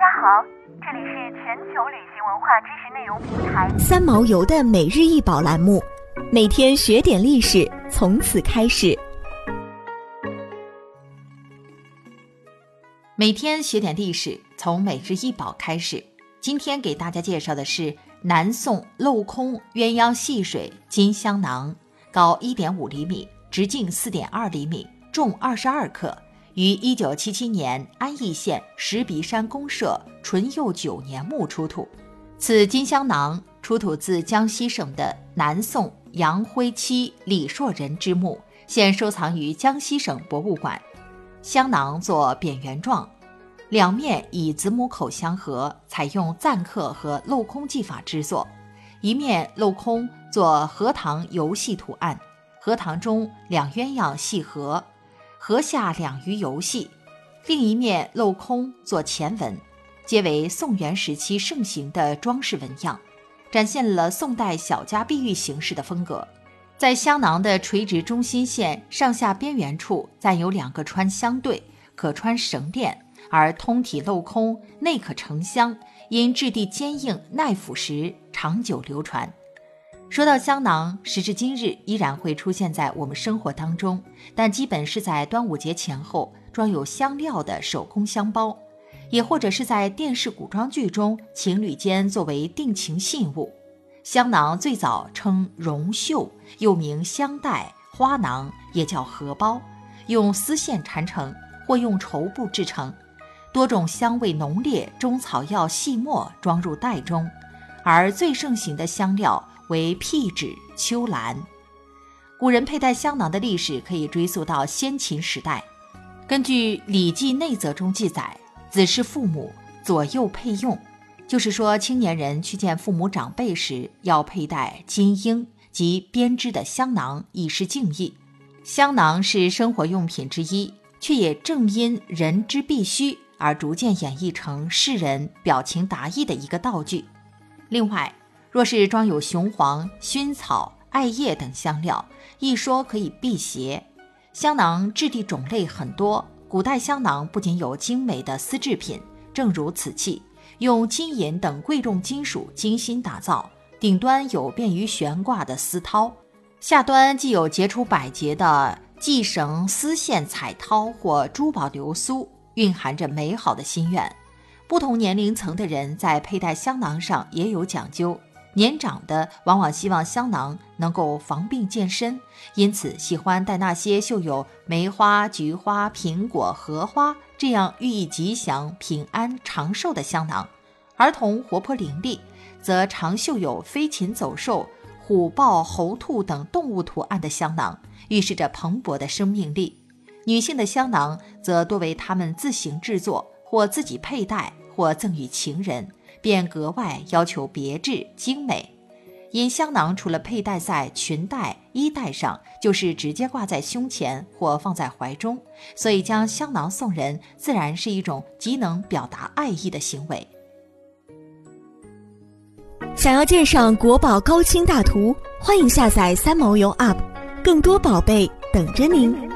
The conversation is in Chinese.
家好，这里是全球旅行文化知识内容平台三毛游的每日一宝栏目，每天学点历史，从此开始。每天学点历史，从每日一宝开始。今天给大家介绍的是南宋镂空鸳鸯戏水金香囊，高一点五厘米，直径四点二厘米，重二十二克。于一九七七年安义县石鼻山公社淳佑九年墓出土。此金香囊出土自江西省的南宋杨辉妻李硕人之墓，现收藏于江西省博物馆。香囊作扁圆状，两面以子母口相合，采用錾刻和镂空技法制作。一面镂空做荷塘游戏图案，荷塘中两鸳鸯戏荷。河下两鱼游戏，另一面镂空做前文，皆为宋元时期盛行的装饰纹样，展现了宋代小家碧玉形式的风格。在香囊的垂直中心线上下边缘处，暂有两个穿相对，可穿绳链，而通体镂空，内可盛香，因质地坚硬耐腐蚀，长久流传。说到香囊，时至今日依然会出现在我们生活当中，但基本是在端午节前后装有香料的手工香包，也或者是在电视古装剧中情侣间作为定情信物。香囊最早称绒绣，又名香袋、花囊，也叫荷包，用丝线缠成或用绸布制成，多种香味浓烈中草药细末装入袋中，而最盛行的香料。为辟指、秋兰。古人佩戴香囊的历史可以追溯到先秦时代。根据《礼记内则》中记载：“子是父母，左右配用。”就是说，青年人去见父母长辈时，要佩戴金缨及编织的香囊，以示敬意。香囊是生活用品之一，却也正因人之必须而逐渐演绎成世人表情达意的一个道具。另外，若是装有雄黄、薰草、艾叶等香料，一说可以辟邪。香囊质地种类很多，古代香囊不仅有精美的丝制品，正如此器，用金银等贵重金属精心打造，顶端有便于悬挂的丝绦，下端既有结出百结的系绳丝线彩绦或珠宝流苏，蕴含着美好的心愿。不同年龄层的人在佩戴香囊上也有讲究。年长的往往希望香囊能够防病健身，因此喜欢带那些绣有梅花、菊花、苹果、荷花这样寓意吉祥、平安、长寿的香囊。儿童活泼伶俐，则常绣有飞禽走兽、虎豹、猴兔等动物图案的香囊，预示着蓬勃的生命力。女性的香囊则多为她们自行制作，或自己佩戴，或赠予情人。便格外要求别致精美，因香囊除了佩戴在裙带、衣带上，就是直接挂在胸前或放在怀中，所以将香囊送人，自然是一种极能表达爱意的行为。想要鉴赏国宝高清大图，欢迎下载三毛游 App，更多宝贝等着您。